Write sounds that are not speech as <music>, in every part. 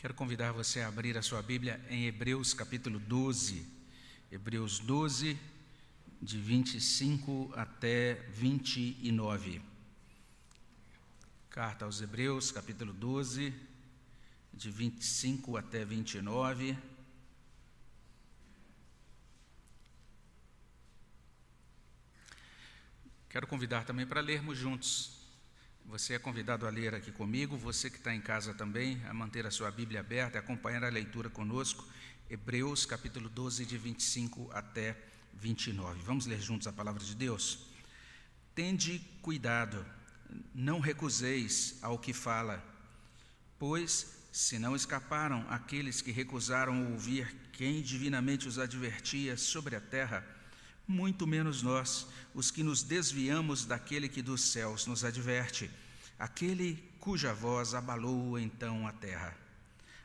Quero convidar você a abrir a sua Bíblia em Hebreus capítulo 12. Hebreus 12, de 25 até 29. Carta aos Hebreus, capítulo 12, de 25 até 29. Quero convidar também para lermos juntos. Você é convidado a ler aqui comigo, você que está em casa também, a manter a sua Bíblia aberta e acompanhar a leitura conosco. Hebreus capítulo 12, de 25 até 29. Vamos ler juntos a palavra de Deus? Tende cuidado, não recuseis ao que fala, pois se não escaparam aqueles que recusaram ouvir quem divinamente os advertia sobre a terra, muito menos nós, os que nos desviamos daquele que dos céus nos adverte, aquele cuja voz abalou então a terra.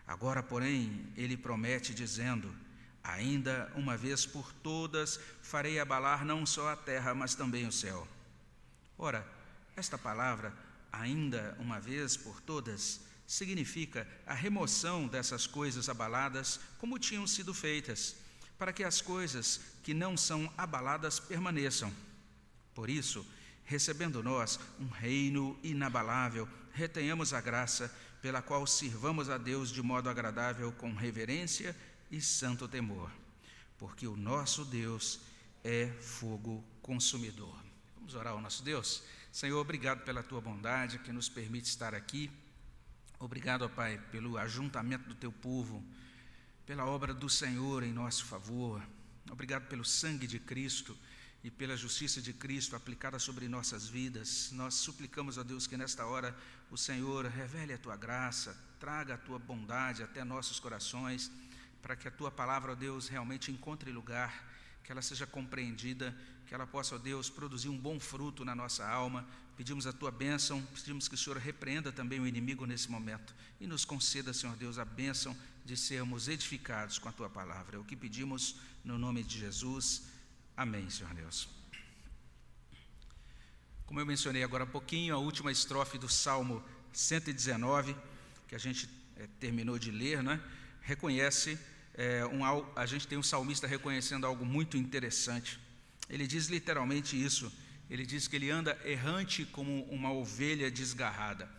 Agora, porém, ele promete, dizendo: Ainda uma vez por todas farei abalar não só a terra, mas também o céu. Ora, esta palavra, ainda uma vez por todas, significa a remoção dessas coisas abaladas como tinham sido feitas para que as coisas que não são abaladas permaneçam. Por isso, recebendo nós um reino inabalável, retenhamos a graça pela qual sirvamos a Deus de modo agradável, com reverência e santo temor, porque o nosso Deus é fogo consumidor. Vamos orar ao nosso Deus? Senhor, obrigado pela tua bondade que nos permite estar aqui. Obrigado, ó Pai, pelo ajuntamento do teu povo pela obra do Senhor em nosso favor. Obrigado pelo sangue de Cristo e pela justiça de Cristo aplicada sobre nossas vidas. Nós suplicamos a Deus que nesta hora o Senhor revele a tua graça, traga a tua bondade até nossos corações, para que a tua palavra, ó Deus, realmente encontre lugar, que ela seja compreendida, que ela possa, ó Deus, produzir um bom fruto na nossa alma. Pedimos a tua bênção, pedimos que o Senhor repreenda também o inimigo nesse momento e nos conceda, Senhor Deus, a bênção de sermos edificados com a tua palavra. É o que pedimos no nome de Jesus. Amém, Senhor Deus. Como eu mencionei agora há pouquinho, a última estrofe do Salmo 119, que a gente é, terminou de ler, né, reconhece, é, um, a gente tem um salmista reconhecendo algo muito interessante. Ele diz literalmente isso. Ele diz que ele anda errante como uma ovelha desgarrada.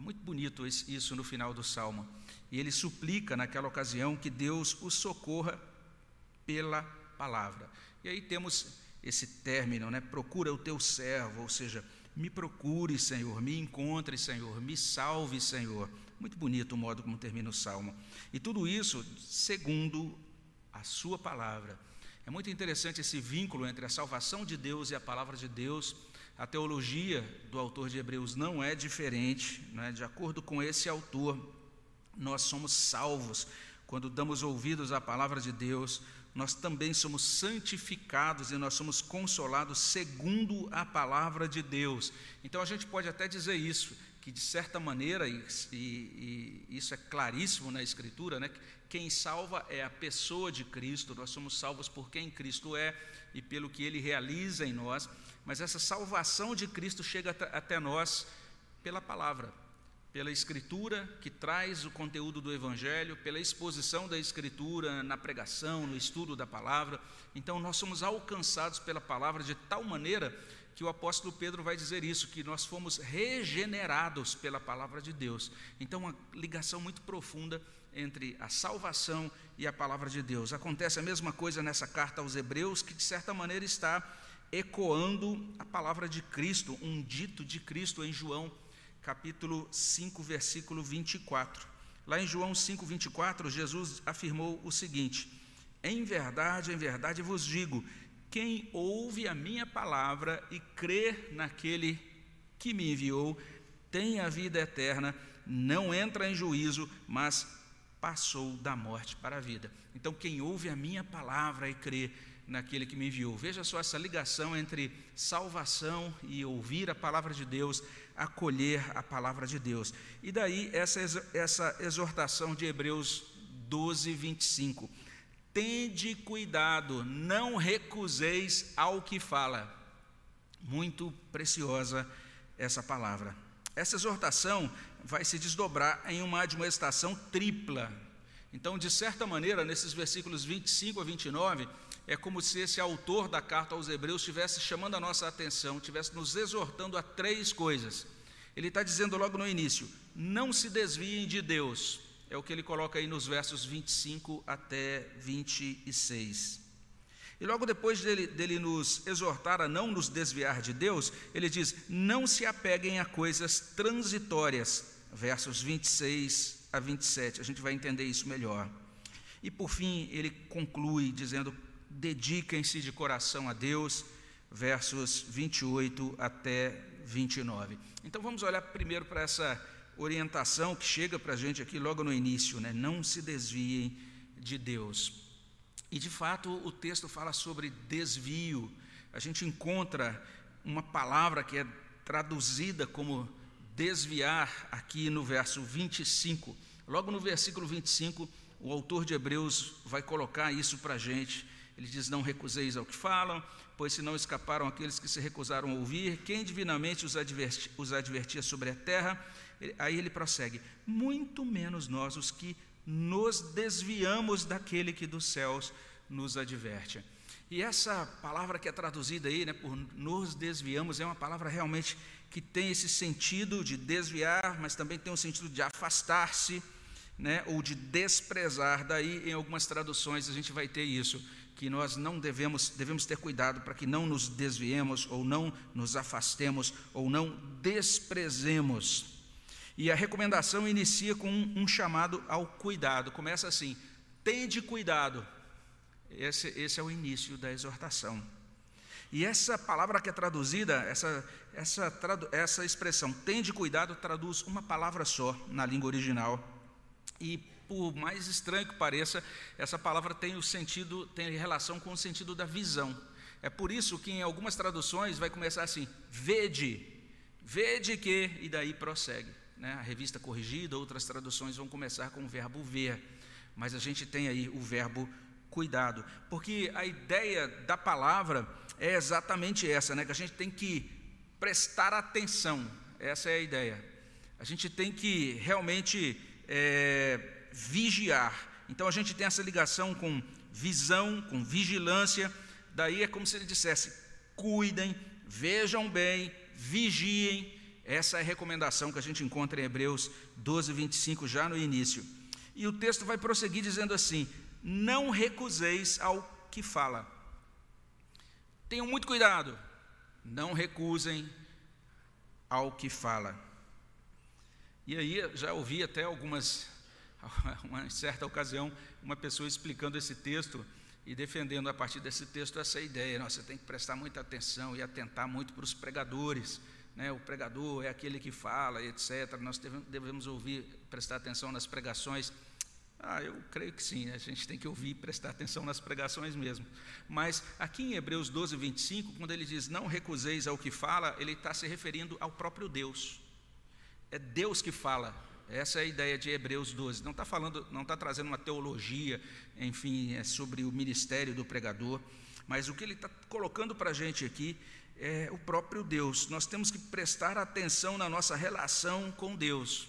Muito bonito isso no final do salmo. E ele suplica naquela ocasião que Deus o socorra pela palavra. E aí temos esse término, né? Procura o teu servo, ou seja, me procure, Senhor, me encontre, Senhor, me salve, Senhor. Muito bonito o modo como termina o salmo. E tudo isso segundo a sua palavra. É muito interessante esse vínculo entre a salvação de Deus e a palavra de Deus. A teologia do autor de Hebreus não é diferente, né? de acordo com esse autor, nós somos salvos quando damos ouvidos à palavra de Deus, nós também somos santificados e nós somos consolados segundo a palavra de Deus. Então a gente pode até dizer isso, que de certa maneira, e, e, e isso é claríssimo na Escritura, né, quem salva é a pessoa de Cristo, nós somos salvos por quem Cristo é e pelo que ele realiza em nós, mas essa salvação de Cristo chega até nós pela palavra, pela Escritura, que traz o conteúdo do Evangelho, pela exposição da Escritura na pregação, no estudo da palavra. Então, nós somos alcançados pela palavra de tal maneira que o apóstolo Pedro vai dizer isso, que nós fomos regenerados pela palavra de Deus. Então, uma ligação muito profunda entre a salvação e a palavra de Deus. Acontece a mesma coisa nessa carta aos Hebreus, que de certa maneira está ecoando a palavra de Cristo, um dito de Cristo em João capítulo 5, versículo 24. Lá em João 5, 24, Jesus afirmou o seguinte: Em verdade, em verdade vos digo, quem ouve a minha palavra e crê naquele que me enviou, tem a vida eterna, não entra em juízo, mas passou da morte para a vida. Então, quem ouve a minha palavra e crê naquele que me enviou. Veja só essa ligação entre salvação e ouvir a palavra de Deus, acolher a palavra de Deus. E daí essa, essa exortação de Hebreus 12, 25. Tende cuidado, não recuseis ao que fala. Muito preciosa essa palavra. Essa exortação vai se desdobrar em uma admoestação tripla. Então, de certa maneira, nesses versículos 25 a 29, é como se esse autor da carta aos Hebreus estivesse chamando a nossa atenção, estivesse nos exortando a três coisas. Ele está dizendo logo no início: não se desviem de Deus. É o que ele coloca aí nos versos 25 até 26. E logo depois dele, dele nos exortar a não nos desviar de Deus, ele diz: não se apeguem a coisas transitórias. Versos 26 a 27. A gente vai entender isso melhor. E por fim, ele conclui dizendo: dediquem-se de coração a Deus, versos 28 até 29. Então vamos olhar primeiro para essa orientação que chega para a gente aqui logo no início, né? Não se desviem de Deus. E de fato o texto fala sobre desvio. A gente encontra uma palavra que é traduzida como desviar aqui no verso 25. Logo no versículo 25, o autor de Hebreus vai colocar isso para a gente. Ele diz: Não recuseis ao que falam, pois se não escaparam aqueles que se recusaram a ouvir, quem divinamente os, adverti, os advertia sobre a terra. Aí ele prossegue: Muito menos nós, os que nos desviamos daquele que dos céus nos adverte. E essa palavra que é traduzida aí, né, por nos desviamos, é uma palavra realmente que tem esse sentido de desviar, mas também tem um sentido de afastar-se, né, ou de desprezar. Daí, em algumas traduções, a gente vai ter isso, que nós não devemos, devemos ter cuidado para que não nos desviemos, ou não nos afastemos, ou não desprezemos. E a recomendação inicia com um, um chamado ao cuidado. Começa assim: tende cuidado. Esse, esse é o início da exortação. E essa palavra que é traduzida, essa, essa, essa expressão, tende cuidado, traduz uma palavra só na língua original. E por mais estranho que pareça, essa palavra tem o sentido, tem relação com o sentido da visão. É por isso que em algumas traduções vai começar assim: vede, vede que, e daí prossegue. Né? A revista corrigida, outras traduções vão começar com o verbo ver, mas a gente tem aí o verbo cuidado, porque a ideia da palavra é exatamente essa, né? Que a gente tem que prestar atenção. Essa é a ideia. A gente tem que realmente é, vigiar. Então a gente tem essa ligação com visão, com vigilância. Daí é como se ele dissesse: cuidem, vejam bem, vigiem. Essa é a recomendação que a gente encontra em Hebreus 12, 25, já no início. E o texto vai prosseguir dizendo assim: Não recuseis ao que fala Tenham muito cuidado, não recusem ao que fala. E aí já ouvi até algumas, <laughs> uma certa ocasião, uma pessoa explicando esse texto e defendendo a partir desse texto essa ideia. Nossa, você tem que prestar muita atenção e atentar muito para os pregadores. Né? O pregador é aquele que fala, etc. Nós devemos ouvir, prestar atenção nas pregações ah, eu creio que sim, a gente tem que ouvir e prestar atenção nas pregações mesmo. Mas aqui em Hebreus 12, 25, quando ele diz não recuseis ao que fala, ele está se referindo ao próprio Deus. É Deus que fala. Essa é a ideia de Hebreus 12. Não está falando, não está trazendo uma teologia, enfim, é sobre o ministério do pregador, mas o que ele está colocando para a gente aqui é o próprio Deus. Nós temos que prestar atenção na nossa relação com Deus.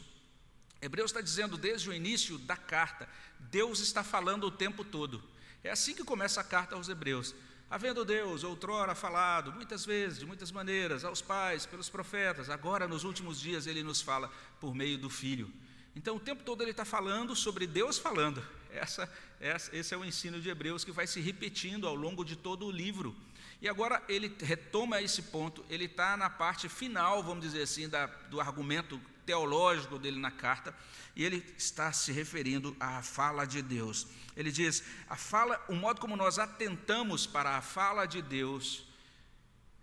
Hebreus está dizendo desde o início da carta, Deus está falando o tempo todo. É assim que começa a carta aos Hebreus. Havendo Deus outrora falado, muitas vezes, de muitas maneiras, aos pais, pelos profetas, agora nos últimos dias ele nos fala por meio do Filho. Então o tempo todo ele está falando sobre Deus falando. Essa, essa, esse é o ensino de Hebreus que vai se repetindo ao longo de todo o livro. E agora ele retoma esse ponto, ele está na parte final, vamos dizer assim, da, do argumento teológico dele na carta, e ele está se referindo à fala de Deus. Ele diz: a fala, o modo como nós atentamos para a fala de Deus,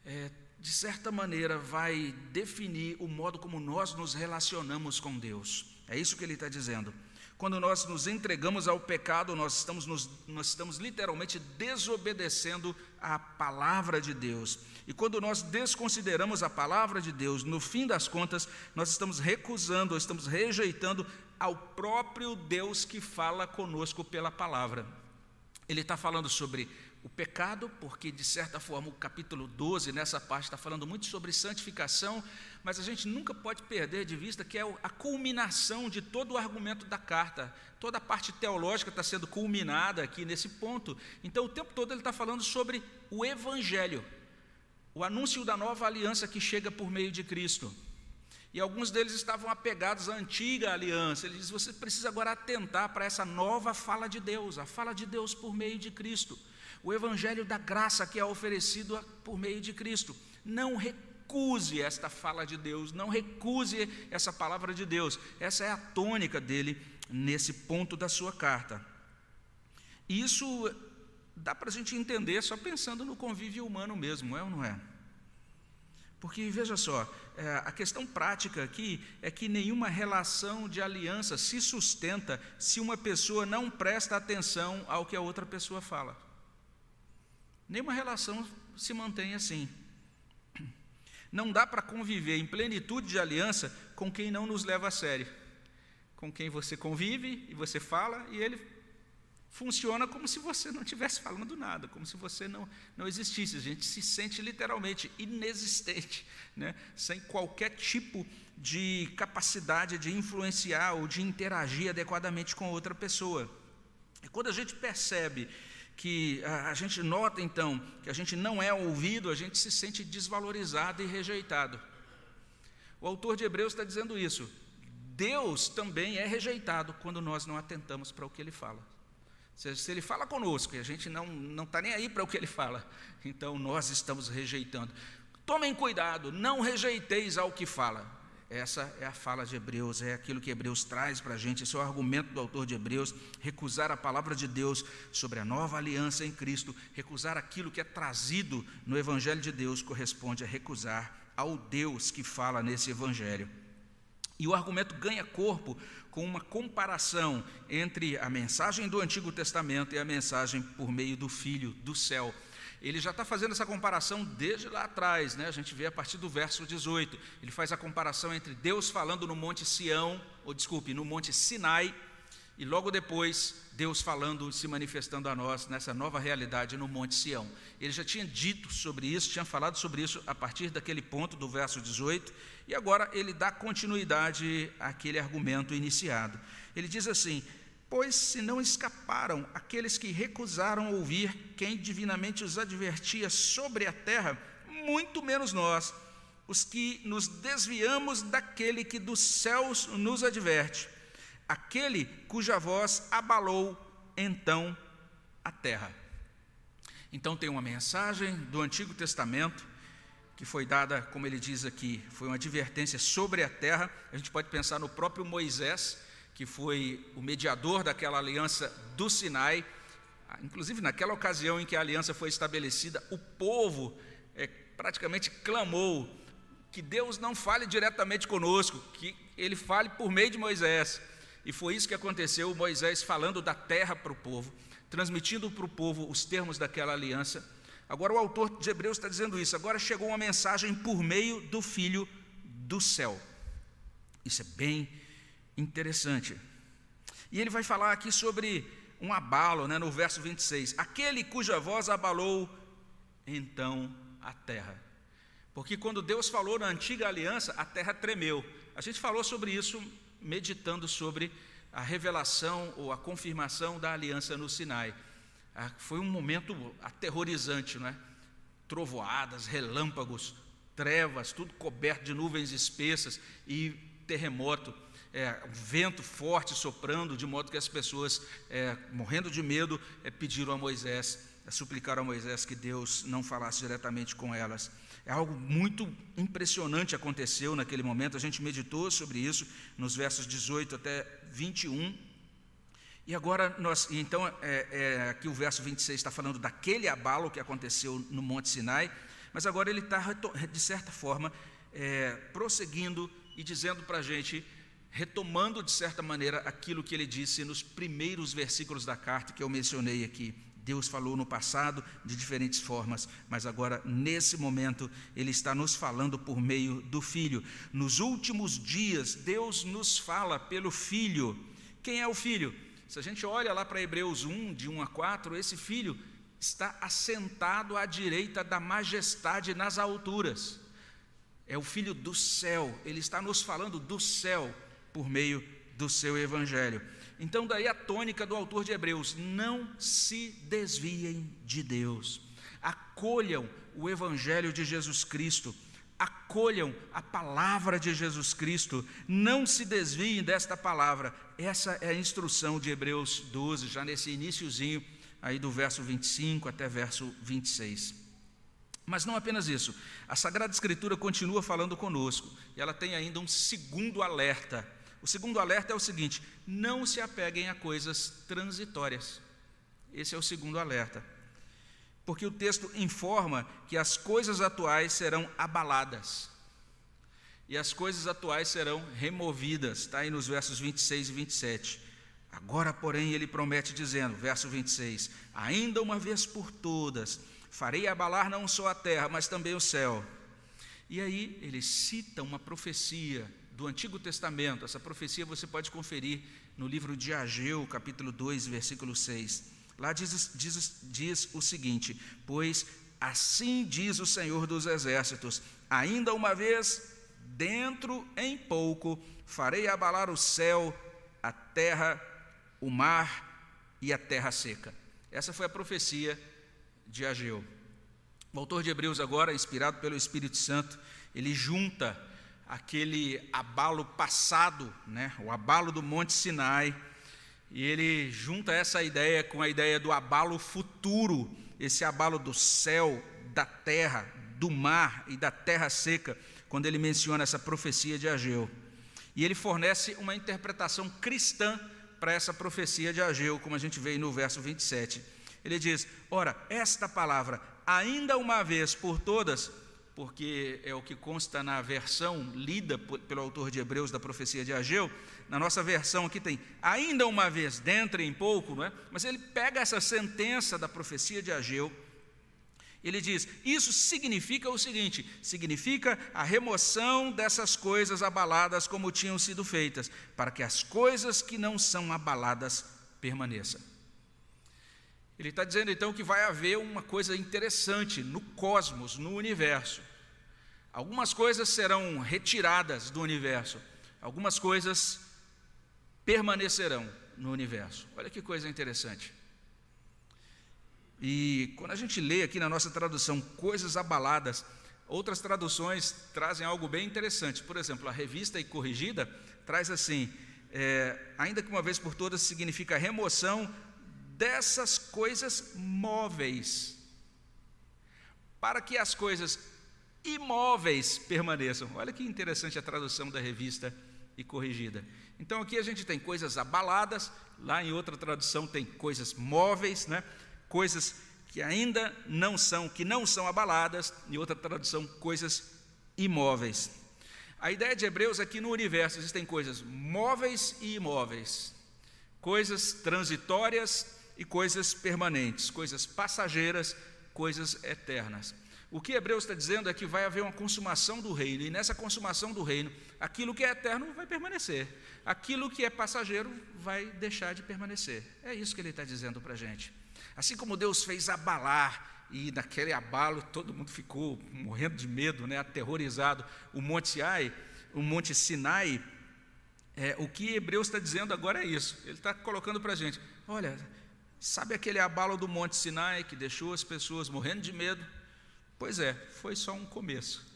é, de certa maneira, vai definir o modo como nós nos relacionamos com Deus. É isso que ele está dizendo. Quando nós nos entregamos ao pecado, nós estamos, nos, nós estamos literalmente desobedecendo a palavra de Deus. E quando nós desconsideramos a palavra de Deus, no fim das contas, nós estamos recusando, estamos rejeitando ao próprio Deus que fala conosco pela palavra. Ele está falando sobre o pecado, porque de certa forma o capítulo 12, nessa parte, está falando muito sobre santificação, mas a gente nunca pode perder de vista que é a culminação de todo o argumento da carta. Toda a parte teológica está sendo culminada aqui nesse ponto. Então, o tempo todo ele está falando sobre o Evangelho, o anúncio da nova aliança que chega por meio de Cristo. E alguns deles estavam apegados à antiga aliança. Ele diz: você precisa agora atentar para essa nova fala de Deus, a fala de Deus por meio de Cristo o evangelho da graça que é oferecido por meio de Cristo. Não recuse esta fala de Deus, não recuse essa palavra de Deus. Essa é a tônica dele nesse ponto da sua carta. Isso dá para a gente entender só pensando no convívio humano mesmo, é ou não é? Porque veja só, é, a questão prática aqui é que nenhuma relação de aliança se sustenta se uma pessoa não presta atenção ao que a outra pessoa fala. Nenhuma relação se mantém assim. Não dá para conviver em plenitude de aliança com quem não nos leva a sério. Com quem você convive e você fala e ele funciona como se você não estivesse falando nada, como se você não, não existisse. A gente se sente literalmente inexistente, né? sem qualquer tipo de capacidade de influenciar ou de interagir adequadamente com outra pessoa. E quando a gente percebe que a, gente nota então que a gente não é ouvido, a gente se sente desvalorizado e rejeitado. O autor de Hebreus está dizendo isso. Deus também é rejeitado quando nós não atentamos para o que ele fala. Se, se ele fala conosco e a gente não está nem aí para o que ele fala, então nós estamos rejeitando. Tomem cuidado, não rejeiteis ao que fala. Essa é a fala de Hebreus, é aquilo que Hebreus traz para a gente, esse é o argumento do autor de Hebreus, recusar a palavra de Deus sobre a nova aliança em Cristo, recusar aquilo que é trazido no Evangelho de Deus, corresponde a recusar ao Deus que fala nesse Evangelho. E o argumento ganha corpo com uma comparação entre a mensagem do Antigo Testamento e a mensagem por meio do Filho do céu ele já está fazendo essa comparação desde lá atrás, né? a gente vê a partir do verso 18. Ele faz a comparação entre Deus falando no Monte Sião, ou desculpe, no Monte Sinai, e logo depois Deus falando, se manifestando a nós nessa nova realidade no Monte Sião. Ele já tinha dito sobre isso, tinha falado sobre isso a partir daquele ponto do verso 18, e agora ele dá continuidade àquele argumento iniciado. Ele diz assim: Pois se não escaparam aqueles que recusaram ouvir quem divinamente os advertia sobre a terra, muito menos nós, os que nos desviamos daquele que dos céus nos adverte, aquele cuja voz abalou então a terra. Então tem uma mensagem do Antigo Testamento que foi dada, como ele diz aqui, foi uma advertência sobre a terra. A gente pode pensar no próprio Moisés, que foi o mediador daquela aliança do Sinai. Inclusive, naquela ocasião em que a aliança foi estabelecida, o povo é, praticamente clamou que Deus não fale diretamente conosco, que ele fale por meio de Moisés. E foi isso que aconteceu: Moisés falando da terra para o povo, transmitindo para o povo os termos daquela aliança. Agora, o autor de Hebreus está dizendo isso. Agora chegou uma mensagem por meio do Filho do céu. Isso é bem interessante. E ele vai falar aqui sobre um abalo, né, no verso 26. Aquele cuja voz abalou então a terra. Porque quando Deus falou na antiga aliança, a terra tremeu. A gente falou sobre isso meditando sobre a revelação ou a confirmação da aliança no Sinai. Ah, foi um momento aterrorizante, não é? Trovoadas, relâmpagos, trevas, tudo coberto de nuvens espessas e terremoto é, vento forte soprando, de modo que as pessoas, é, morrendo de medo, é, pediram a Moisés, é, suplicaram a Moisés que Deus não falasse diretamente com elas. É algo muito impressionante aconteceu naquele momento, a gente meditou sobre isso nos versos 18 até 21. E agora nós, então, é, é, aqui o verso 26 está falando daquele abalo que aconteceu no Monte Sinai, mas agora ele está, de certa forma, prosseguindo e dizendo para a gente retomando de certa maneira aquilo que ele disse nos primeiros versículos da carta que eu mencionei aqui. Deus falou no passado de diferentes formas, mas agora, nesse momento, Ele está nos falando por meio do Filho. Nos últimos dias, Deus nos fala pelo Filho. Quem é o Filho? Se a gente olha lá para Hebreus 1, de 1 a 4, esse Filho está assentado à direita da majestade nas alturas. É o Filho do céu, ele está nos falando do céu por meio do seu Evangelho. Então, daí a tônica do autor de Hebreus: não se desviem de Deus, acolham o Evangelho de Jesus Cristo, acolham a palavra de Jesus Cristo, não se desviem desta palavra. Essa é a instrução de Hebreus 12, já nesse iníciozinho aí do verso 25 até verso 26. Mas não apenas isso, a Sagrada Escritura continua falando conosco, e ela tem ainda um segundo alerta o segundo alerta é o seguinte: não se apeguem a coisas transitórias. Esse é o segundo alerta. Porque o texto informa que as coisas atuais serão abaladas. E as coisas atuais serão removidas, está aí nos versos 26 e 27. Agora, porém, ele promete, dizendo, verso 26: Ainda uma vez por todas, farei abalar não só a terra, mas também o céu. E aí ele cita uma profecia do Antigo Testamento. Essa profecia você pode conferir no livro de Ageu, capítulo 2, versículo 6. Lá diz, diz, diz o seguinte: Pois assim diz o Senhor dos Exércitos, ainda uma vez, dentro em pouco, farei abalar o céu, a terra, o mar e a terra seca. Essa foi a profecia de Ageu. O autor de Hebreus, agora, inspirado pelo Espírito Santo, ele junta aquele abalo passado, né, o abalo do Monte Sinai, e ele junta essa ideia com a ideia do abalo futuro, esse abalo do céu, da terra, do mar e da terra seca, quando ele menciona essa profecia de Ageu. E ele fornece uma interpretação cristã para essa profecia de Ageu, como a gente vê no verso 27. Ele diz: Ora, esta palavra, ainda uma vez por todas, porque é o que consta na versão lida pelo autor de Hebreus da profecia de Ageu. Na nossa versão aqui tem ainda uma vez, dentro em pouco, não é? Mas ele pega essa sentença da profecia de Ageu. Ele diz: Isso significa o seguinte: significa a remoção dessas coisas abaladas como tinham sido feitas, para que as coisas que não são abaladas permaneçam. Ele está dizendo então que vai haver uma coisa interessante no cosmos, no universo. Algumas coisas serão retiradas do universo, algumas coisas permanecerão no universo. Olha que coisa interessante. E quando a gente lê aqui na nossa tradução coisas abaladas, outras traduções trazem algo bem interessante. Por exemplo, a revista e corrigida traz assim: é, ainda que uma vez por todas significa remoção dessas coisas móveis, para que as coisas imóveis permaneçam. Olha que interessante a tradução da revista e corrigida. Então aqui a gente tem coisas abaladas, lá em outra tradução tem coisas móveis, né? Coisas que ainda não são, que não são abaladas, em outra tradução, coisas imóveis. A ideia de Hebreus é que no universo existem coisas móveis e imóveis, coisas transitórias e coisas permanentes, coisas passageiras, coisas eternas. O que Hebreus está dizendo é que vai haver uma consumação do reino, e nessa consumação do reino, aquilo que é eterno vai permanecer, aquilo que é passageiro vai deixar de permanecer. É isso que ele está dizendo para a gente. Assim como Deus fez abalar, e naquele abalo todo mundo ficou morrendo de medo, né, aterrorizado, o Monte Sinai, o Monte Sinai, é, o que Hebreus está dizendo agora é isso. Ele está colocando para a gente: olha, sabe aquele abalo do Monte Sinai que deixou as pessoas morrendo de medo? Pois é, foi só um começo.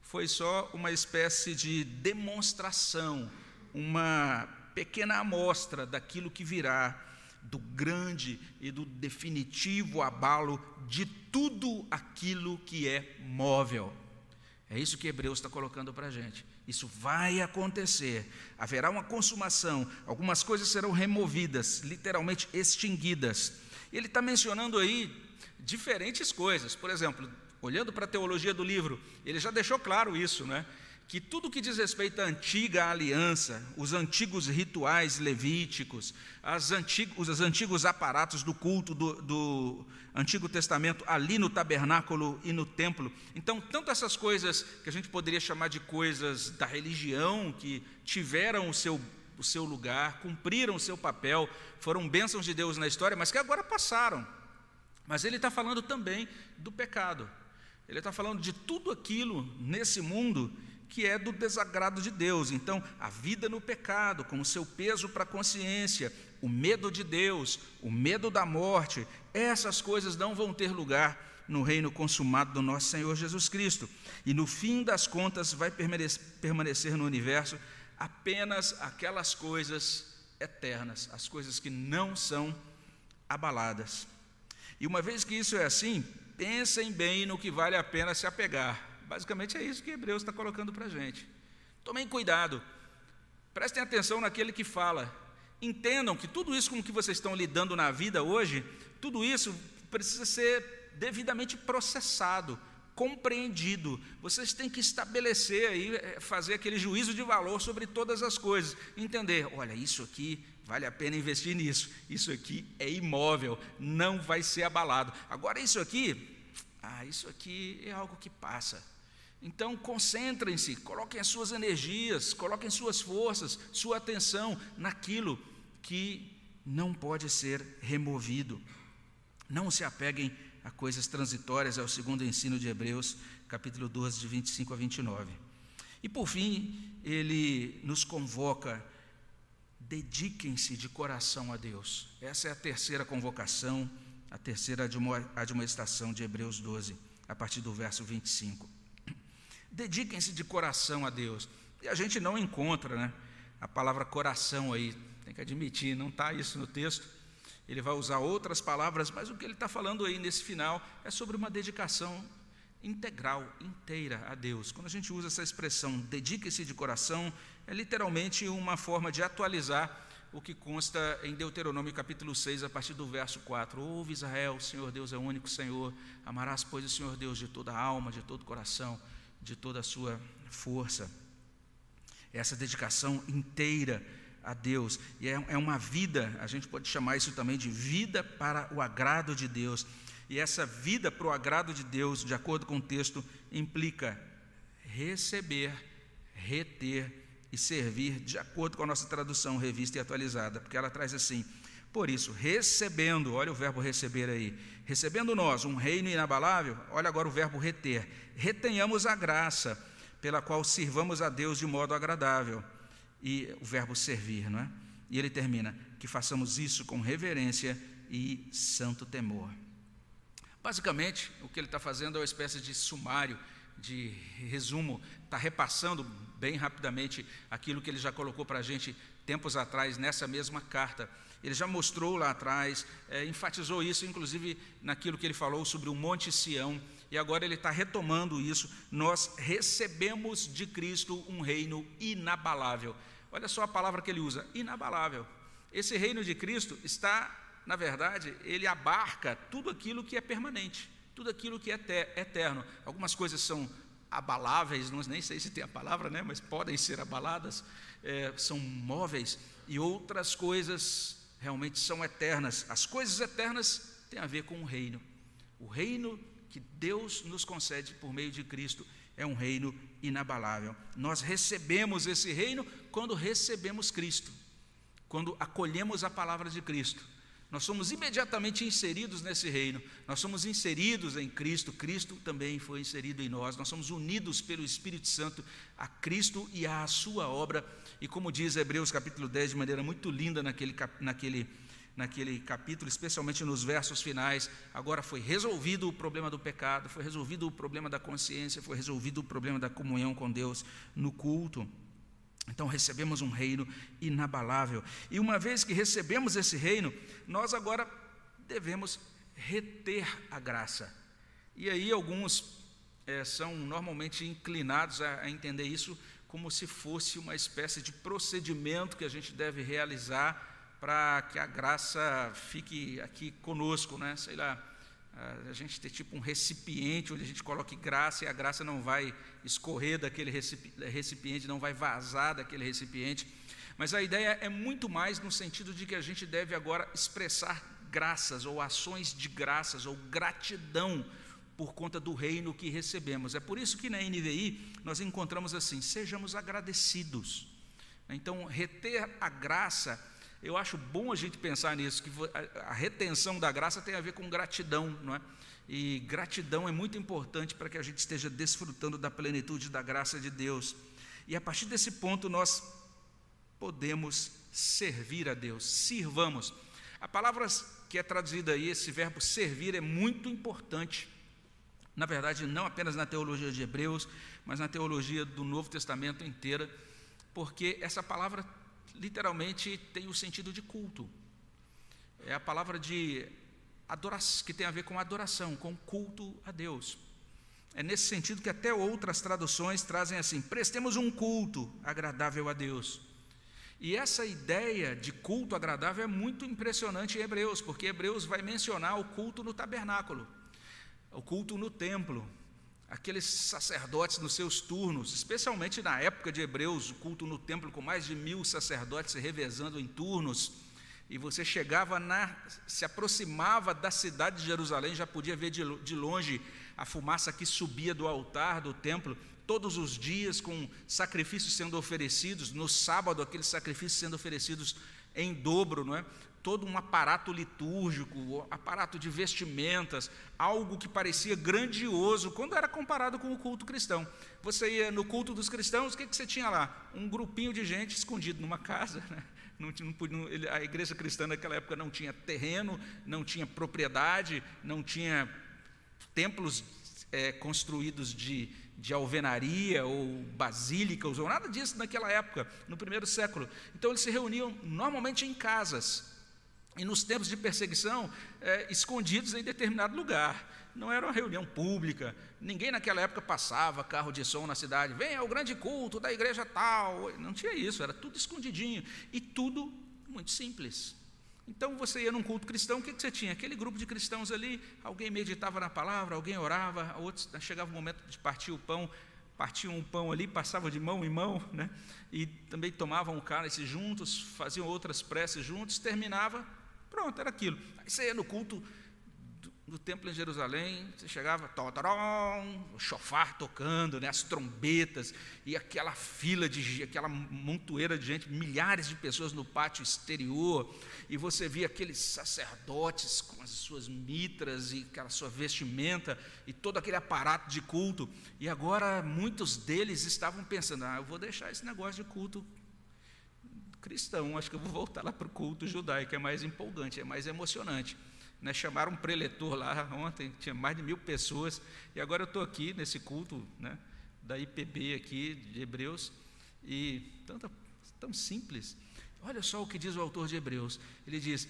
Foi só uma espécie de demonstração, uma pequena amostra daquilo que virá, do grande e do definitivo abalo de tudo aquilo que é móvel. É isso que Hebreus está colocando para a gente. Isso vai acontecer. Haverá uma consumação, algumas coisas serão removidas, literalmente extinguidas. Ele está mencionando aí diferentes coisas. Por exemplo, olhando para a teologia do livro, ele já deixou claro isso, né? Que tudo que diz respeito à antiga aliança, os antigos rituais levíticos, as antigos, os antigos aparatos do culto do, do Antigo Testamento ali no tabernáculo e no templo. Então, tanto essas coisas que a gente poderia chamar de coisas da religião, que tiveram o seu, o seu lugar, cumpriram o seu papel, foram bênçãos de Deus na história, mas que agora passaram Mas ele está falando também do pecado. Ele está falando de tudo aquilo nesse mundo que é do desagrado de Deus. Então, a vida no pecado, com o seu peso para a consciência, o medo de Deus, o medo da morte, essas coisas não vão ter lugar no reino consumado do nosso Senhor Jesus Cristo. E no fim das contas, vai permanecer no universo apenas aquelas coisas eternas, as coisas que não são abaladas. E uma vez que isso é assim, pensem bem no que vale a pena se apegar. Basicamente é isso que Hebreus está colocando para a gente. Tomem cuidado, prestem atenção naquele que fala. Entendam que tudo isso com que vocês estão lidando na vida hoje, tudo isso precisa ser devidamente processado, compreendido. Vocês têm que estabelecer aí, eh, fazer aquele juízo de valor sobre todas as coisas. Entender, olha, isso aqui vale a pena investir nisso. Isso aqui é imóvel, não vai ser abalado. Agora, isso aqui, ah, isso aqui é algo que passa. Então, concentrem-se, coloquem as suas energias, coloquem suas forças, sua atenção naquilo que não pode ser removido. Não se apeguem a coisas transitórias, é o segundo ensino de Hebreus, capítulo 12, de 25 a 29. E por fim, ele nos convoca dediquem-se de coração a Deus. Essa é a terceira convocação, a terceira admoestação de Hebreus 12, a partir do verso 25. Dediquem-se de coração a Deus. E a gente não encontra né, a palavra coração aí, tem que admitir, não está isso no texto. Ele vai usar outras palavras, mas o que ele está falando aí nesse final é sobre uma dedicação integral, inteira a Deus. Quando a gente usa essa expressão, dedique-se de coração, é literalmente uma forma de atualizar o que consta em Deuteronômio capítulo 6, a partir do verso 4. Ouve Israel, o Senhor Deus é o único Senhor, amarás, pois, o Senhor Deus de toda a alma, de todo o coração, de toda a sua força. Essa dedicação inteira a Deus, e é, é uma vida, a gente pode chamar isso também de vida para o agrado de Deus. E essa vida para o agrado de Deus, de acordo com o texto, implica receber, reter e servir de acordo com a nossa tradução revista e atualizada, porque ela traz assim: por isso, recebendo, olha o verbo receber aí, recebendo nós um reino inabalável, olha agora o verbo reter, retenhamos a graça pela qual sirvamos a Deus de modo agradável, e o verbo servir, não é? E ele termina: que façamos isso com reverência e santo temor. Basicamente, o que ele está fazendo é uma espécie de sumário, de resumo, está repassando bem rapidamente aquilo que ele já colocou para a gente tempos atrás nessa mesma carta. Ele já mostrou lá atrás, é, enfatizou isso, inclusive naquilo que ele falou sobre o Monte Sião, e agora ele está retomando isso. Nós recebemos de Cristo um reino inabalável. Olha só a palavra que ele usa: inabalável. Esse reino de Cristo está, na verdade, ele abarca tudo aquilo que é permanente, tudo aquilo que é eterno. Algumas coisas são abaláveis, nem sei se tem a palavra, né, mas podem ser abaladas, é, são móveis, e outras coisas realmente são eternas. As coisas eternas têm a ver com o reino. O reino que Deus nos concede por meio de Cristo é um reino inabalável. Nós recebemos esse reino quando recebemos Cristo, quando acolhemos a palavra de Cristo. Nós somos imediatamente inseridos nesse reino, nós somos inseridos em Cristo, Cristo também foi inserido em nós, nós somos unidos pelo Espírito Santo a Cristo e à Sua obra, e como diz Hebreus capítulo 10 de maneira muito linda naquele, naquele, naquele capítulo, especialmente nos versos finais, agora foi resolvido o problema do pecado, foi resolvido o problema da consciência, foi resolvido o problema da comunhão com Deus no culto. Então recebemos um reino inabalável. E uma vez que recebemos esse reino, nós agora devemos reter a graça. E aí alguns é, são normalmente inclinados a, a entender isso como se fosse uma espécie de procedimento que a gente deve realizar para que a graça fique aqui conosco, né? Sei lá, a gente ter tipo um recipiente onde a gente coloque graça e a graça não vai escorrer daquele recipiente, não vai vazar daquele recipiente. Mas a ideia é muito mais no sentido de que a gente deve agora expressar graças ou ações de graças ou gratidão por conta do reino que recebemos. É por isso que na NVI nós encontramos assim: sejamos agradecidos. Então, reter a graça Eu acho bom a gente pensar nisso, que a retenção da graça tem a ver com gratidão, não é? E gratidão é muito importante para que a gente esteja desfrutando da plenitude da graça de Deus. E a partir desse ponto nós podemos servir a Deus, sirvamos. A palavra que é traduzida aí, esse verbo servir, é muito importante. Na verdade, não apenas na teologia de Hebreus, mas na teologia do Novo Testamento inteira, porque essa palavra literalmente tem o sentido de culto. É a palavra de adoração, que tem a ver com adoração, com culto a Deus. É nesse sentido que até outras traduções trazem assim: prestemos um culto agradável a Deus. E essa ideia de culto agradável é muito impressionante em Hebreus, porque Hebreus vai mencionar o culto no tabernáculo, o culto no templo, aqueles sacerdotes nos seus turnos, especialmente na época de Hebreus, o culto no templo com mais de mil sacerdotes se revezando em turnos, e você chegava na, se aproximava da cidade de Jerusalém, já podia ver de, de longe a fumaça que subia do altar do templo, todos os dias com sacrifícios sendo oferecidos, no sábado aqueles sacrifícios sendo oferecidos em dobro, não é? Todo um aparato litúrgico, aparato de vestimentas, algo que parecia grandioso quando era comparado com o culto cristão. Você ia no culto dos cristãos, o que, que você tinha lá? Um grupinho de gente escondido numa casa. Né? Não, não, a igreja cristã naquela época não tinha terreno, não tinha propriedade, não tinha templos é, construídos de, de alvenaria ou basílicas ou nada disso naquela época, no primeiro século. Então eles se reuniam normalmente em casas e nos tempos de perseguição, é, escondidos em determinado lugar. Não era uma reunião pública, ninguém naquela época passava carro de som na cidade, vem ao grande culto da igreja tal. Não tinha isso, era tudo escondidinho e tudo muito simples. Então você ia num culto cristão, o que, você tinha? Aquele grupo de cristãos ali, alguém meditava na palavra, alguém orava, outros chegava o momento de partir o pão, partiam um pão ali, passavam de mão em mão, né? e também tomavam o cálice juntos, faziam outras preces juntos, terminava, Pronto, era aquilo. Aí você ia no culto no templo em Jerusalém, você chegava, totorom, o chofar tocando, né, as trombetas, e aquela fila de aquela montoeira de gente, milhares de pessoas no pátio exterior, e você via aqueles sacerdotes com as suas mitras e aquela sua vestimenta e todo aquele aparato de culto. E agora muitos deles estavam pensando: "Ah, eu vou deixar esse negócio de culto cristão, acho que eu vou voltar lá para o culto judaico, é mais empolgante, é mais emocionante. Né, chamaram um preletor lá ontem, tinha mais de mil pessoas, e agora eu estou aqui nesse culto né, da IPB aqui de Hebreus, e tanta, tão simples. Olha só o que diz o autor de Hebreus, ele diz,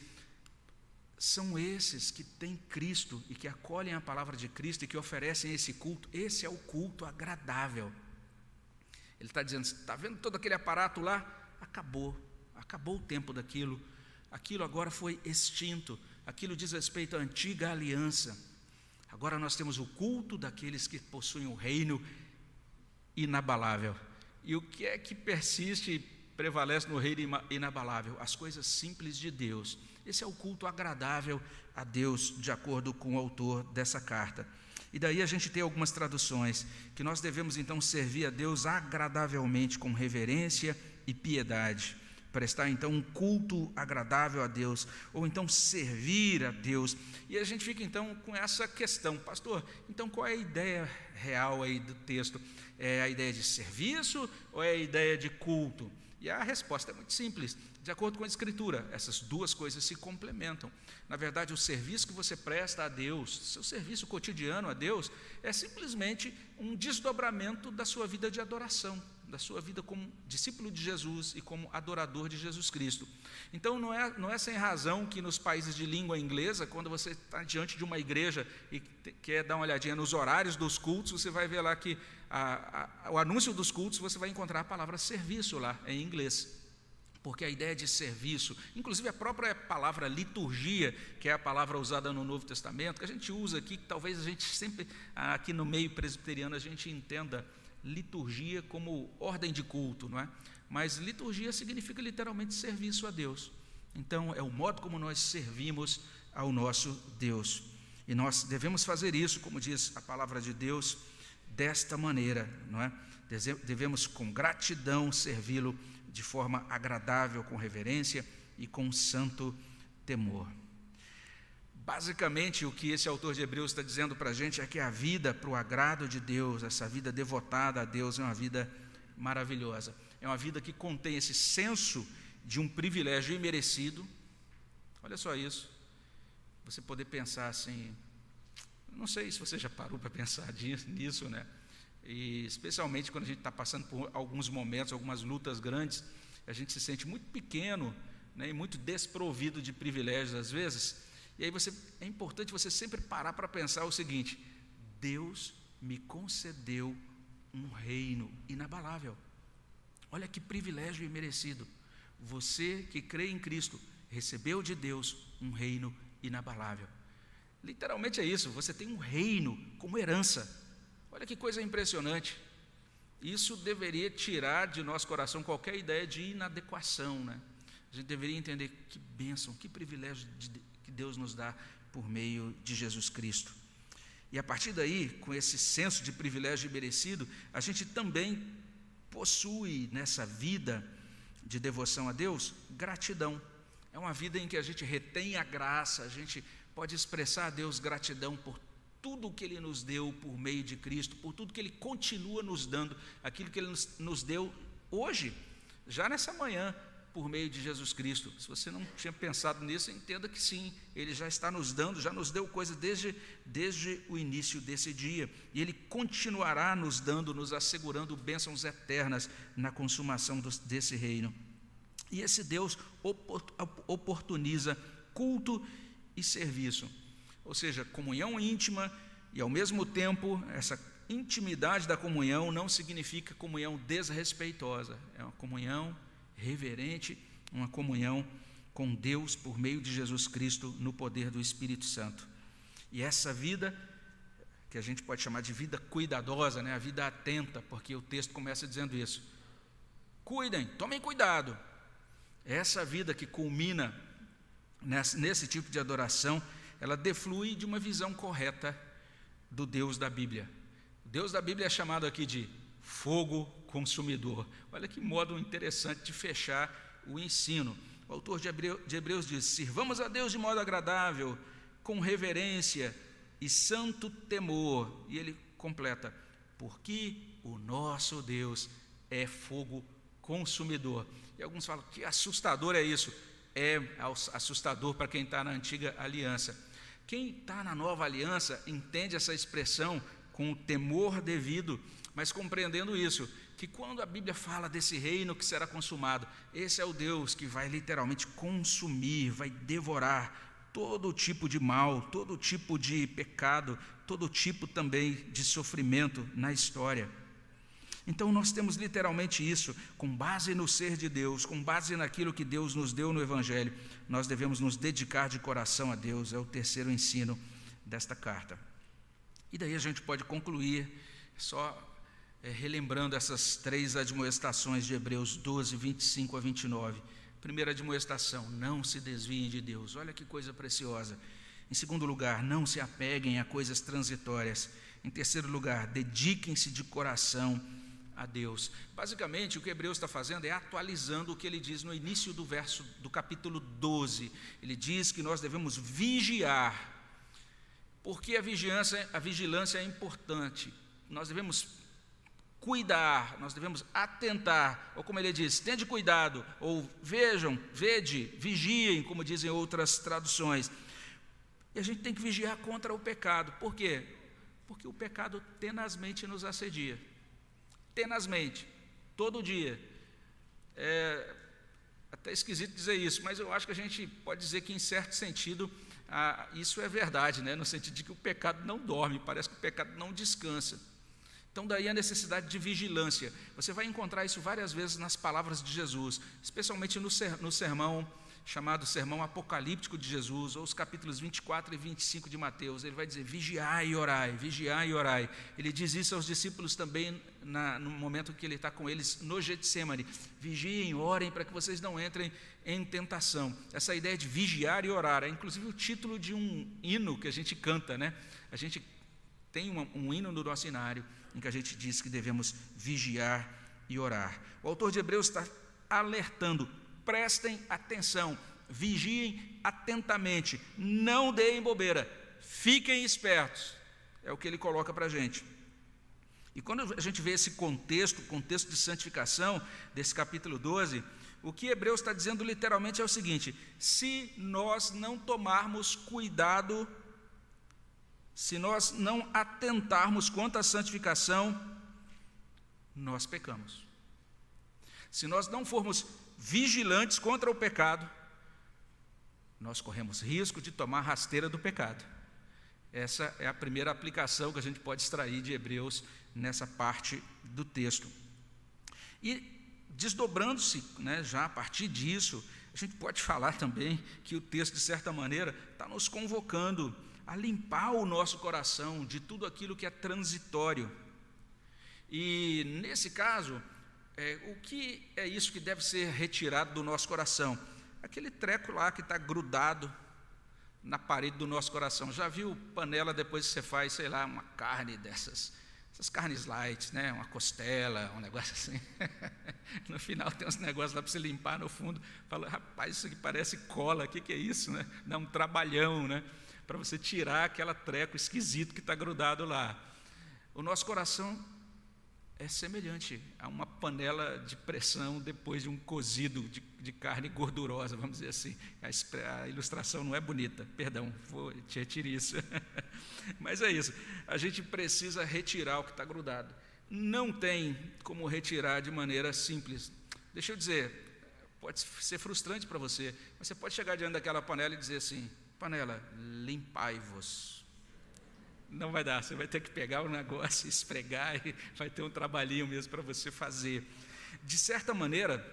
são esses que têm Cristo e que acolhem a palavra de Cristo e que oferecem esse culto, esse é o culto agradável. Ele está dizendo, está vendo todo aquele aparato lá? Acabou, acabou o tempo daquilo, aquilo agora foi extinto, aquilo diz respeito à antiga aliança. Agora nós temos o culto daqueles que possuem o reino inabalável. E o que é que persiste e prevalece no reino inabalável? As coisas simples de Deus. Esse é o culto agradável a Deus, de acordo com o autor dessa carta. E daí a gente tem algumas traduções, que nós devemos então servir a Deus agradavelmente, com reverência e piedade prestar então um culto agradável a Deus, ou então servir a Deus. E a gente fica então com essa questão, pastor, então qual é a ideia real aí do texto? É a ideia de serviço ou é a ideia de culto? E a resposta é muito simples. De acordo com a Escritura, essas duas coisas se complementam. Na verdade, o serviço que você presta a Deus, seu serviço cotidiano a Deus, é simplesmente um desdobramento da sua vida de adoração da sua vida como discípulo de Jesus e como adorador de Jesus Cristo. Então, não é, não é sem razão que nos países de língua inglesa, quando você está diante de uma igreja e quer dar uma olhadinha nos horários dos cultos, você vai ver lá que a, a, o anúncio dos cultos, você vai encontrar a palavra serviço lá, em inglês. Porque a ideia de serviço, inclusive a própria palavra liturgia, que é a palavra usada no Novo Testamento, que a gente usa aqui, que talvez a gente sempre, aqui no meio presbiteriano, a gente entenda liturgia como ordem de culto, não é? Mas liturgia significa literalmente serviço a Deus. Então, é o modo como nós servimos ao nosso Deus. E nós devemos fazer isso, como diz a palavra de Deus, desta maneira, não é? Devemos com gratidão servi-lo de forma agradável, com reverência e com santo temor. Basicamente, o que esse autor de Hebreus está dizendo para a gente é que a vida para o agrado de Deus, essa vida devotada a Deus, é uma vida maravilhosa. É uma vida que contém esse senso de um privilégio imerecido. Olha só isso. Você poder pensar assim. Não sei se você já parou para pensar nisso, né? E especialmente quando a gente está passando por alguns momentos, algumas lutas grandes, a gente se sente muito pequeno né, e muito desprovido de privilégios às vezes. E aí você, é importante você sempre parar para pensar o seguinte: Deus me concedeu um reino inabalável. Olha que privilégio imerecido. Você que crê em Cristo recebeu de Deus um reino inabalável. Literalmente é isso, você tem um reino como herança. Olha que coisa impressionante. Isso deveria tirar de nosso coração qualquer ideia de inadequação, né? A gente deveria entender que bênção, que privilégio de, Deus nos dá por meio de Jesus Cristo. E a partir daí, com esse senso de privilégio merecido, a gente também possui nessa vida de devoção a Deus gratidão. É uma vida em que a gente retém a graça, a gente pode expressar a Deus gratidão por tudo que Ele nos deu por meio de Cristo, por tudo que Ele continua nos dando, aquilo que Ele nos, nos deu hoje, já nessa manhã, por meio de Jesus Cristo. Se você não tinha pensado nisso, entenda que sim, Ele já está nos dando, já nos deu coisa desde, desde o início desse dia, e Ele continuará nos dando, nos assegurando bênçãos eternas na consumação do, desse reino. E esse Deus oportuniza culto e serviço, ou seja, comunhão íntima e ao mesmo tempo essa intimidade da comunhão não significa comunhão desrespeitosa, é uma comunhão reverente, uma comunhão com Deus por meio de Jesus Cristo no poder do Espírito Santo. E essa vida, que a gente pode chamar de vida cuidadosa, né? a vida atenta, porque o texto começa dizendo isso. Cuidem, tomem cuidado. Essa vida que culmina nesse, nesse tipo de adoração, ela deflui de uma visão correta do Deus da Bíblia. O Deus da Bíblia é chamado aqui de fogo consumidor. Olha que modo interessante de fechar o ensino. O autor de, Hebreus diz: Sirvamos a Deus de modo agradável, com reverência e santo temor. E ele completa: Porque o nosso Deus é fogo consumidor. E alguns falam: Que assustador é isso? É assustador para quem está na antiga aliança. Quem está na nova aliança entende essa expressão com o temor devido, mas compreendendo isso, que quando a Bíblia fala desse reino que será consumado, esse é o Deus que vai literalmente consumir, vai devorar todo tipo de mal, todo tipo de pecado, todo tipo também de sofrimento na história. Então nós temos literalmente isso, com base no ser de Deus, com base naquilo que Deus nos deu no Evangelho, nós devemos nos dedicar de coração a Deus, é o terceiro ensino desta carta. E daí a gente pode concluir só é, relembrando essas três admoestações de Hebreus 12, 25 a 29. Primeira admoestação: não se desviem de Deus. Olha que coisa preciosa. Em segundo lugar, não se apeguem a coisas transitórias. Em terceiro lugar, dediquem-se de coração a Deus. Basicamente, o que Hebreus está fazendo é atualizando o que ele diz no início do verso do capítulo 12. Ele diz que nós devemos vigiar. Porque a vigilância, a vigilância é importante. Nós devemos cuidar, nós devemos atentar, ou como ele diz, tende cuidado, ou vejam, vede, vigiem, como dizem outras traduções. E a gente tem que vigiar contra o pecado. Por quê? Porque o pecado tenazmente nos assedia. Tenazmente, todo dia. É até esquisito dizer isso, mas eu acho que a gente pode dizer que, em certo sentido, ah, isso é verdade, né? no sentido de que o pecado não dorme, parece que o pecado não descansa. Então, daí a necessidade de vigilância. Você vai encontrar isso várias vezes nas palavras de Jesus, especialmente no, sermão chamado Sermão Apocalíptico de Jesus, ou os capítulos 24 e 25 de Mateus. Ele vai dizer: vigiai e orai, vigiai e orai. Ele diz isso aos discípulos também na, no momento que ele está com eles no Getsemane: vigiem, orem para que vocês não entrem em tentação. Essa ideia de vigiar e orar é inclusive o título de um hino que a gente canta, né? A gente tem um, hino no nosso em que a gente diz que devemos vigiar e orar. O autor de Hebreus está alertando prestem atenção, vigiem atentamente, não deem bobeira, fiquem espertos. É o que ele coloca para a gente. E quando a gente vê esse contexto, contexto de santificação, desse capítulo 12, o que Hebreus está dizendo literalmente é o seguinte: se nós não tomarmos cuidado, se nós não atentarmos quanto à santificação, nós pecamos. Se nós não formos vigilantes contra o pecado, nós corremos risco de tomar rasteira do pecado. Essa é a primeira aplicação que a gente pode extrair de Hebreus nessa parte do texto. E desdobrando-se, né, já a partir disso, a gente pode falar também que o texto, de certa maneira, está nos convocando a limpar o nosso coração de tudo aquilo que é transitório. E nesse caso, é, o que é isso que deve ser retirado do nosso coração? Aquele treco lá que está grudado na parede do nosso coração. Já viu panela depois que você faz, sei lá, uma carne dessas, essas carnes light, né? Uma costela, um negócio assim. <laughs> no final tem uns negócios lá para você limpar no fundo. Fala, rapaz, isso aqui parece cola, o que, que é isso, né? Dá um trabalhão, né? Para você tirar aquela treco esquisito que está grudado lá. O nosso coração é semelhante a uma panela de pressão depois de um cozido de, de carne gordurosa, vamos dizer assim. A, a, ilustração não é bonita, perdão, vou te retire isso. <laughs> Mas é isso, a gente precisa retirar o que está grudado. Não tem como retirar de maneira simples. Deixa eu dizer, pode ser frustrante para você, mas você pode chegar diante daquela panela e dizer assim: panela, limpai-vos não vai dar, você vai ter que pegar o negócio, <laughs> esfregar e vai ter um trabalhinho mesmo para você fazer. De certa maneira,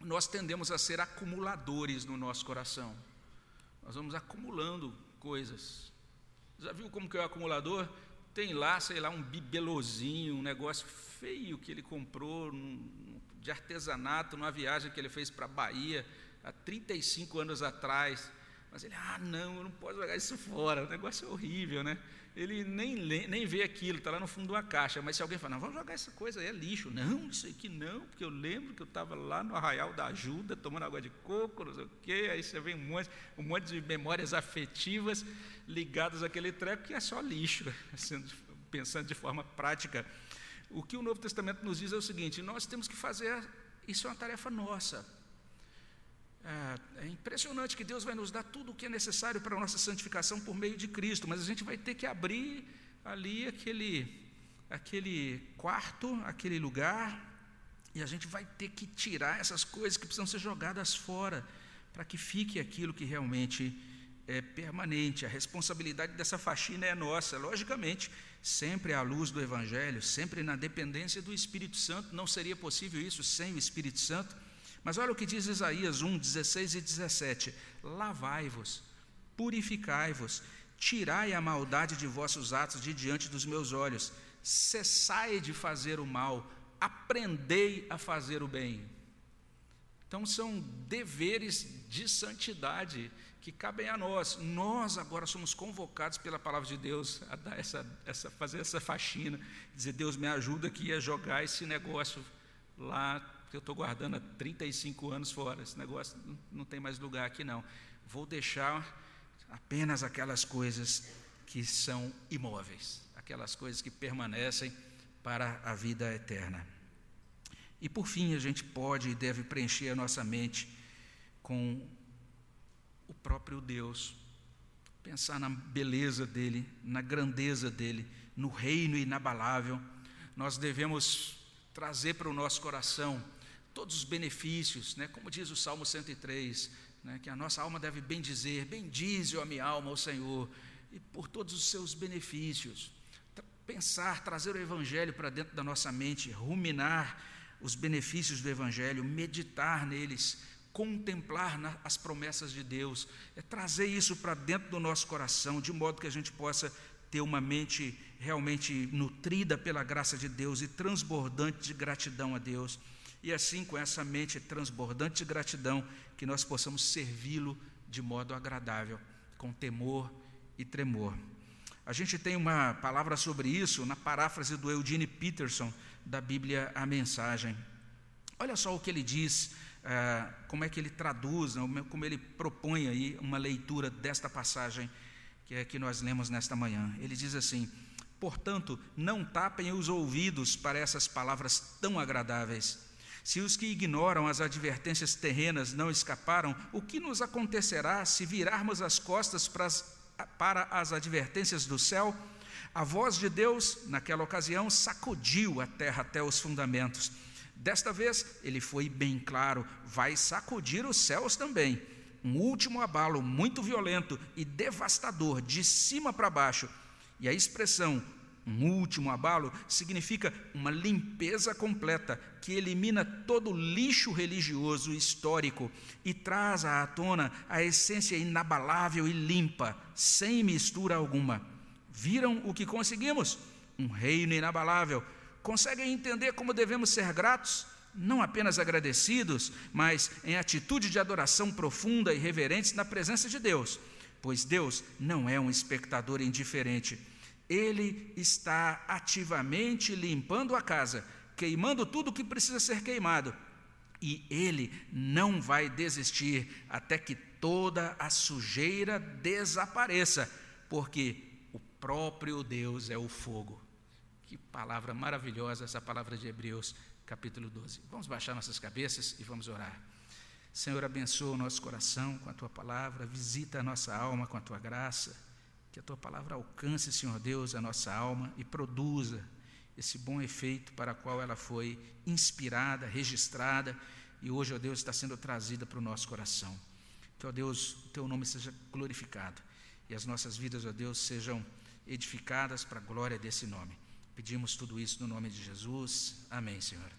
nós tendemos a ser acumuladores no nosso coração. Nós vamos acumulando coisas. Já viu como que é o acumulador? Tem lá, sei lá, um bibelozinho, um negócio feio que ele comprou de artesanato numa viagem que ele fez para a Bahia há 35 anos atrás. Mas ele, ah, não, eu não posso jogar isso fora, o negócio é horrível, né? ele nem, nem vê aquilo, está lá no fundo de uma caixa. Mas se alguém falar, vamos jogar essa coisa aí, é lixo. Não, isso aqui não, porque eu lembro que eu estava lá no Arraial da Ajuda, tomando água de coco, não sei o quê. Aí você vê um monte, um monte de memórias afetivas ligadas àquele treco que é só lixo, <laughs> assim, pensando de forma prática. O que o Novo Testamento nos diz é o seguinte: nós temos que fazer, isso é uma tarefa nossa é, é, impressionante que Deus vai nos dar tudo o que é necessário para a nossa santificação por meio de Cristo, mas a gente vai ter que abrir ali aquele, aquele quarto, aquele lugar, e a gente vai ter que tirar essas coisas que precisam ser jogadas fora, para que fique aquilo que realmente é permanente. A responsabilidade dessa faxina é nossa, logicamente, sempre à luz do Evangelho, sempre na dependência do Espírito Santo, não seria possível isso sem o Espírito Santo. Mas olha o que diz Isaías 1, 16 e 17: Lavai-vos, purificai-vos, tirai a maldade de vossos atos de diante dos meus olhos, cessai de fazer o mal, aprendei a fazer o bem. Então são deveres de santidade que cabem a nós. Nós agora somos convocados pela palavra de Deus a dar essa, essa, fazer essa faxina, dizer Deus me ajuda aqui a jogar esse negócio lá que eu estou guardando há 35 anos fora. Esse negócio não tem mais lugar aqui, não. Vou deixar apenas aquelas coisas que são imóveis, aquelas coisas que permanecem para a vida eterna. E por fim, a gente pode e deve preencher a nossa mente com o próprio Deus, pensar na beleza dele, na grandeza dele, no reino inabalável. Nós devemos trazer para o nosso coração todos os benefícios, né? como diz o Salmo 103, né? que a nossa alma deve bem dizer: Bendize a minha alma ao Senhor, e por todos os seus benefícios. Pensar, trazer o Evangelho para dentro da nossa mente, ruminar os benefícios do Evangelho, meditar neles, contemplar na, as promessas de Deus, é trazer isso para dentro do nosso coração, de modo que a gente possa ter uma mente realmente nutrida pela graça de Deus e transbordante de gratidão a Deus e assim, com essa mente transbordante de gratidão, que nós possamos servi-lo de modo agradável, com temor e tremor. A gente tem uma palavra sobre isso na paráfrase do Eugene Peterson, da Bíblia A Mensagem. Olha só o que ele diz ah, como é que ele traduz, como ele propõe aí uma leitura desta passagem que é que nós lemos nesta manhã. Ele diz assim: Portanto, não tapem os ouvidos para essas palavras tão agradáveis. Se os que ignoram as advertências terrenas não escaparam, o que nos acontecerá se virarmos as costas para as, para as advertências do céu? A voz de Deus, naquela ocasião, sacudiu a terra até os fundamentos. Desta vez, ele foi bem claro: vai sacudir os céus também. Um último abalo muito violento e devastador, de cima para baixo e a expressão um último abalo significa uma limpeza completa que elimina todo o lixo religioso histórico e traz à tona a essência inabalável e limpa, sem mistura alguma. Viram o que conseguimos? Um reino inabalável. Conseguem entender como devemos ser gratos? Não apenas agradecidos, mas em atitude de adoração profunda e reverente na presença de Deus, pois Deus não é um espectador indiferente ele está ativamente limpando a casa, queimando tudo que precisa ser queimado. E ele não vai desistir até que toda a sujeira desapareça, porque o próprio Deus é o fogo. Que palavra maravilhosa essa palavra de Hebreus, capítulo 12. Vamos baixar nossas cabeças e vamos orar. Senhor, abençoa o nosso coração com a tua palavra, visita a nossa alma com a tua graça que a tua palavra alcance, Senhor Deus, a nossa alma e produza esse bom efeito para o qual ela foi inspirada, registrada e hoje, ó Deus, está sendo trazida para o nosso coração. Que, ó Deus, o teu nome seja glorificado e as nossas vidas, ó Deus, sejam edificadas para a glória desse nome. Pedimos tudo isso no nome de Jesus. Amém, Senhor.